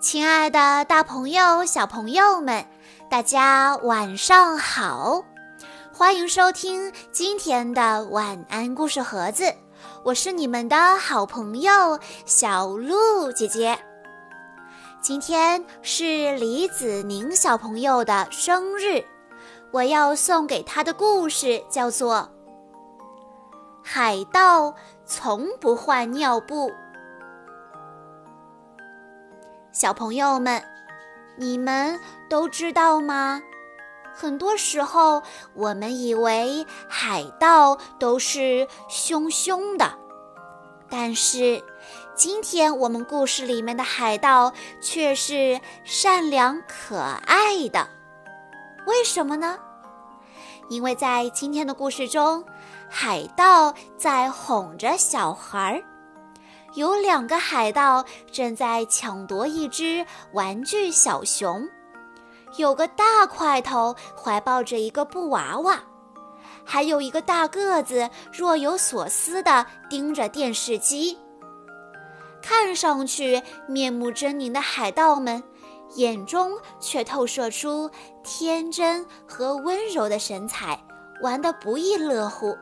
亲爱的，大朋友、小朋友们，大家晚上好！欢迎收听今天的晚安故事盒子，我是你们的好朋友小鹿姐姐。今天是李子宁小朋友的生日，我要送给他的故事叫做《海盗从不换尿布》。小朋友们，你们都知道吗？很多时候，我们以为海盗都是凶凶的，但是今天我们故事里面的海盗却是善良可爱的。为什么呢？因为在今天的故事中，海盗在哄着小孩儿。有两个海盗正在抢夺一只玩具小熊，有个大块头怀抱着一个布娃娃，还有一个大个子若有所思地盯着电视机。看上去面目狰狞的海盗们，眼中却透射出天真和温柔的神采，玩得不亦乐乎。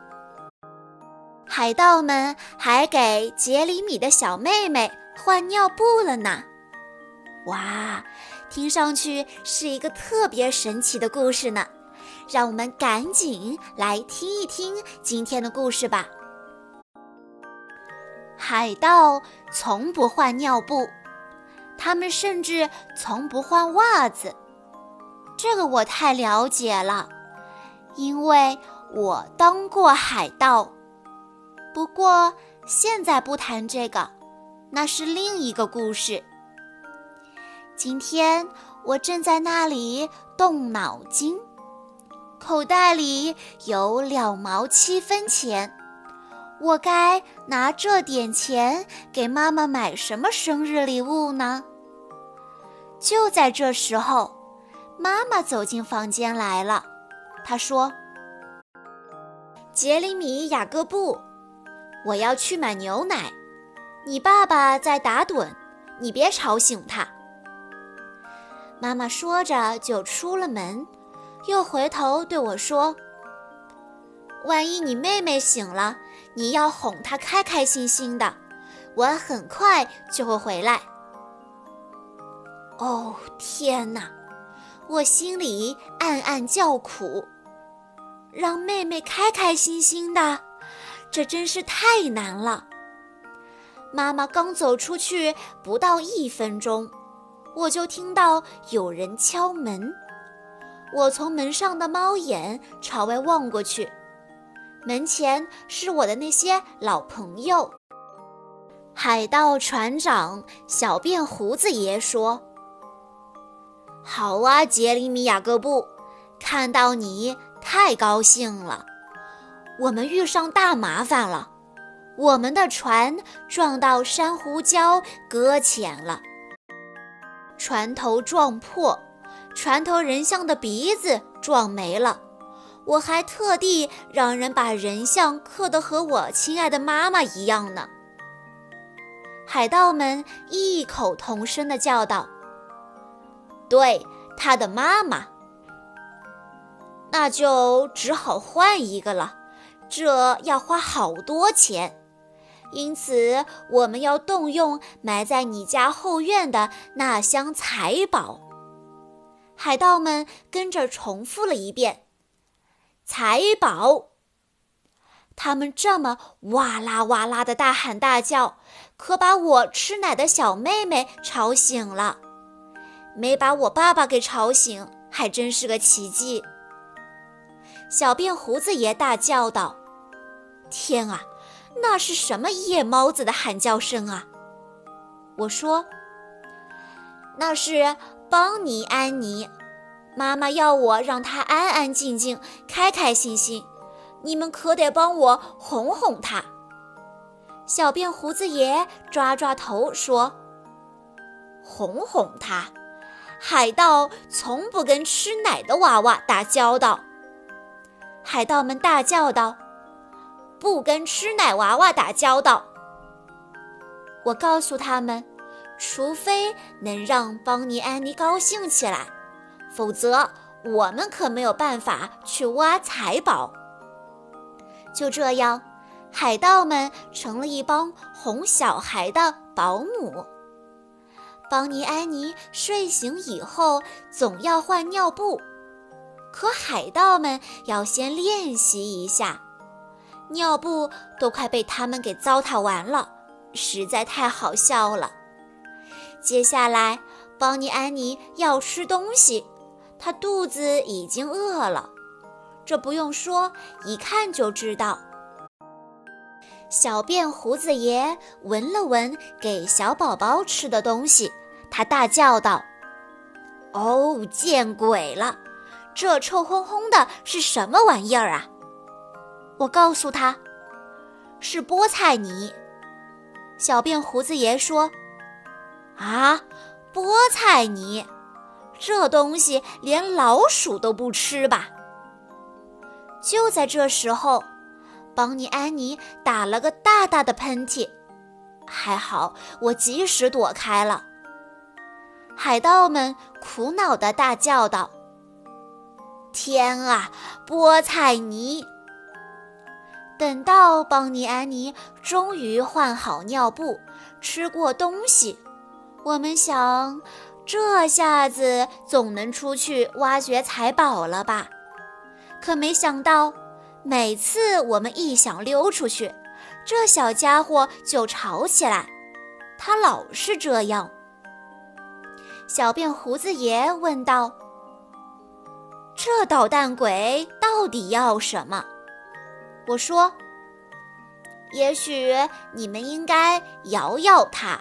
海盗们还给杰里米的小妹妹换尿布了呢！哇，听上去是一个特别神奇的故事呢。让我们赶紧来听一听今天的故事吧。海盗从不换尿布，他们甚至从不换袜子。这个我太了解了，因为我当过海盗。不过现在不谈这个，那是另一个故事。今天我正在那里动脑筋，口袋里有两毛七分钱，我该拿这点钱给妈妈买什么生日礼物呢？就在这时候，妈妈走进房间来了。她说：“杰里米·雅各布。”我要去买牛奶，你爸爸在打盹，你别吵醒他。妈妈说着就出了门，又回头对我说：“万一你妹妹醒了，你要哄她开开心心的，我很快就会回来。”哦，天哪！我心里暗暗叫苦，让妹妹开开心心的。这真是太难了。妈妈刚走出去不到一分钟，我就听到有人敲门。我从门上的猫眼朝外望过去，门前是我的那些老朋友。海盗船长小辫胡子爷说：“好啊，杰里米·雅各布，看到你太高兴了。”我们遇上大麻烦了，我们的船撞到珊瑚礁搁浅了，船头撞破，船头人像的鼻子撞没了，我还特地让人把人像刻得和我亲爱的妈妈一样呢。海盗们异口同声地叫道：“对，他的妈妈，那就只好换一个了。”这要花好多钱，因此我们要动用埋在你家后院的那箱财宝。海盗们跟着重复了一遍：“财宝！”他们这么哇啦哇啦的大喊大叫，可把我吃奶的小妹妹吵醒了，没把我爸爸给吵醒，还真是个奇迹。小辫胡子爷大叫道。天啊，那是什么夜猫子的喊叫声啊！我说：“那是邦尼安妮，妈妈要我让她安安静静、开开心心。你们可得帮我哄哄她。”小辫胡子爷抓抓头说：“哄哄她，海盗从不跟吃奶的娃娃打交道。”海盗们大叫道。不跟吃奶娃娃打交道。我告诉他们，除非能让邦尼安妮高兴起来，否则我们可没有办法去挖财宝。就这样，海盗们成了一帮哄小孩的保姆。邦尼安妮睡醒以后总要换尿布，可海盗们要先练习一下，尿布都快被他们给糟蹋完了，实在太好笑了。接下来，邦尼安妮要吃东西，她肚子已经饿了，这不用说，一看就知道。小便胡子爷闻了闻给小宝宝吃的东西。他大叫道：“哦，见鬼了！这臭烘烘的是什么玩意儿啊？”我告诉他：“是菠菜泥。”小便胡子爷说：“啊，菠菜泥，这东西连老鼠都不吃吧？”就在这时候，邦尼安妮打了个大大的喷嚏，还好我及时躲开了。海盗们苦恼地大叫道：“天啊，菠菜泥！”等到邦尼安妮终于换好尿布、吃过东西，我们想，这下子总能出去挖掘财宝了吧？可没想到，每次我们一想溜出去，这小家伙就吵起来。他老是这样。小便胡子爷问道：“这捣蛋鬼到底要什么？”我说：“也许你们应该摇摇它。”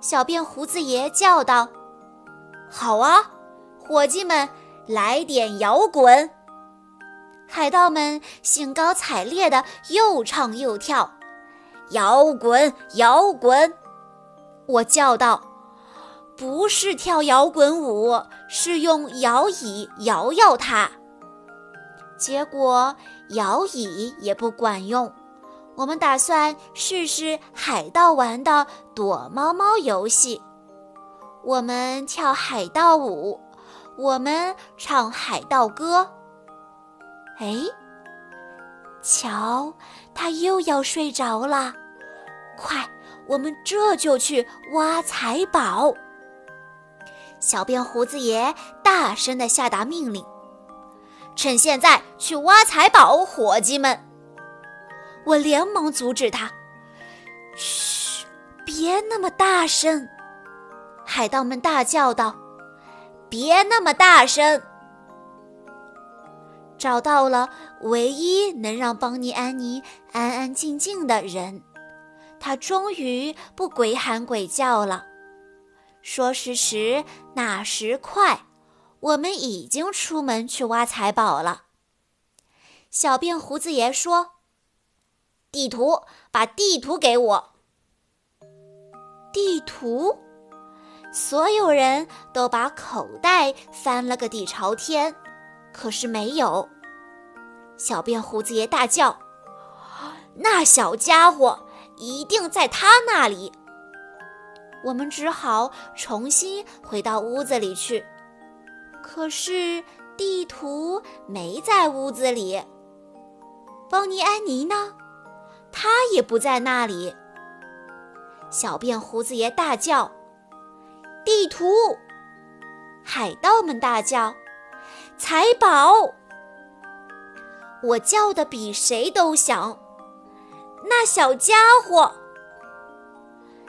小便胡子爷叫道：“好啊，伙计们，来点摇滚！”海盗们兴高采烈地又唱又跳，摇滚，摇滚！我叫道。不是跳摇滚舞，是用摇椅摇摇它。结果摇椅也不管用。我们打算试试海盗玩的躲猫猫游戏。我们跳海盗舞，我们唱海盗歌。哎，瞧，他又要睡着了。快，我们这就去挖财宝。小辫胡子爷大声地下达命令：“趁现在去挖财宝，伙计们！”我连忙阻止他：“嘘，别那么大声！”海盗们大叫道：“别那么大声！”找到了唯一能让邦尼安妮安安静静的人，他终于不鬼喊鬼叫了。说时迟，那时快，我们已经出门去挖财宝了。小辫胡子爷说：“地图，把地图给我。”地图，所有人都把口袋翻了个底朝天，可是没有。小辫胡子爷大叫：“那小家伙一定在他那里！”我们只好重新回到屋子里去，可是地图没在屋子里。邦尼安妮呢？他也不在那里。小便胡子爷大叫：“地图！”海盗们大叫：“财宝！”我叫的比谁都响。那小家伙。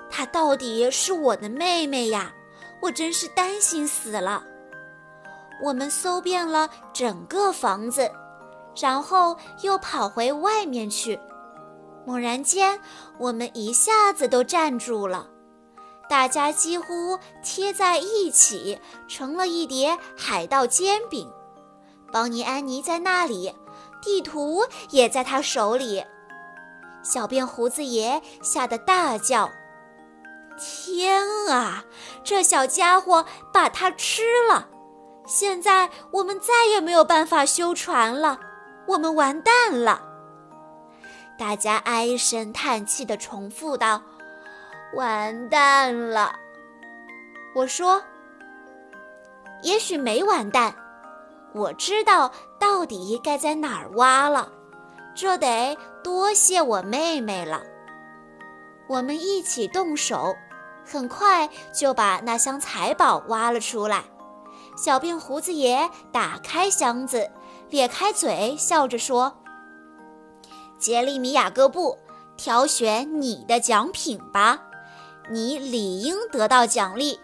她到底是我的妹妹呀！我真是担心死了。我们搜遍了整个房子，然后又跑回外面去。猛然间，我们一下子都站住了，大家几乎贴在一起，成了一叠海盗煎饼。邦尼安妮在那里，地图也在他手里。小辫胡子爷吓得大叫。天啊！这小家伙把它吃了，现在我们再也没有办法修船了，我们完蛋了！大家唉声叹气地重复道：“完蛋了。我说：“也许没完蛋，我知道到底该在哪儿挖了。这得多谢我妹妹了。”我们一起动手，很快就把那箱财宝挖了出来。小辫胡子爷打开箱子，咧开嘴笑着说：“杰利米·雅各布，挑选你的奖品吧，你理应得到奖励。”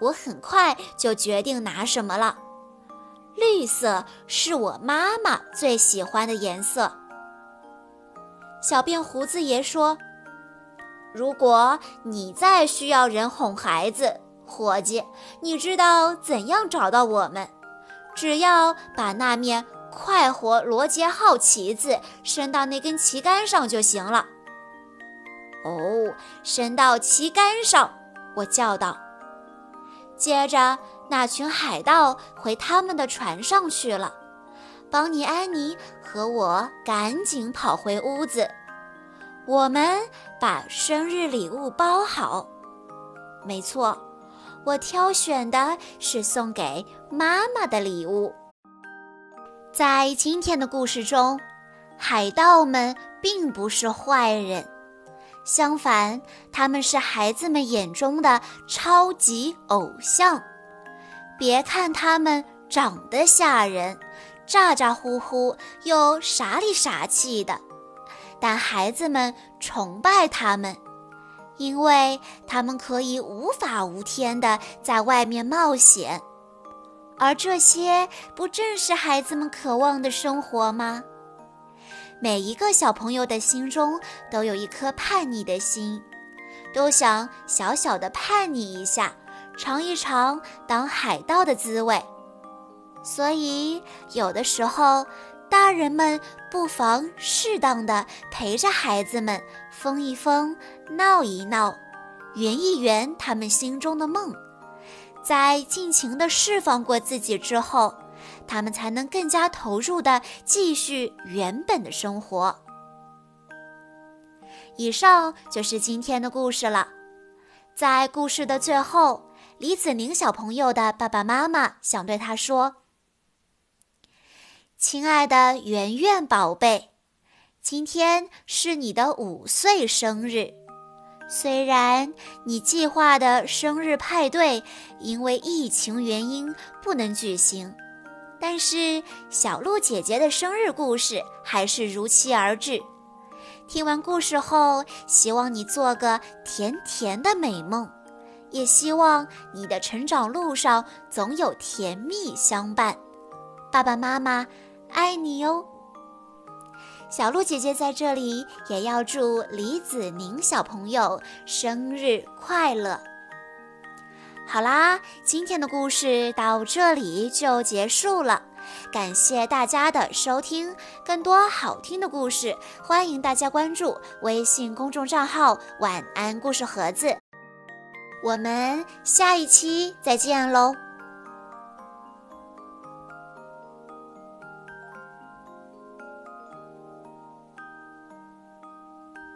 我很快就决定拿什么了。绿色是我妈妈最喜欢的颜色。小辫胡子爷说。如果你再需要人哄孩子，伙计，你知道怎样找到我们？只要把那面快活罗杰号旗子伸到那根旗杆上就行了。哦，伸到旗杆上！我叫道。接着，那群海盗回他们的船上去了。邦尼、安妮和我赶紧跑回屋子。我们把生日礼物包好，没错，我挑选的是送给妈妈的礼物。在今天的故事中，海盗们并不是坏人，相反，他们是孩子们眼中的超级偶像。别看他们长得吓人，咋咋呼呼又傻里傻气的。但孩子们崇拜他们，因为他们可以无法无天地在外面冒险，而这些不正是孩子们渴望的生活吗？每一个小朋友的心中都有一颗叛逆的心，都想小小的叛逆一下，尝一尝当海盗的滋味。所以，有的时候。大人们不妨适当的陪着孩子们疯一疯、闹一闹，圆一圆他们心中的梦。在尽情的释放过自己之后，他们才能更加投入的继续原本的生活。以上就是今天的故事了。在故事的最后，李子宁小朋友的爸爸妈妈想对他说。亲爱的圆圆宝贝，今天是你的五岁生日。虽然你计划的生日派对因为疫情原因不能举行，但是小鹿姐姐的生日故事还是如期而至。听完故事后，希望你做个甜甜的美梦，也希望你的成长路上总有甜蜜相伴。爸爸妈妈。爱你哟，小鹿姐姐在这里也要祝李子宁小朋友生日快乐。好啦，今天的故事到这里就结束了，感谢大家的收听。更多好听的故事，欢迎大家关注微信公众账号“晚安故事盒子”。我们下一期再见喽！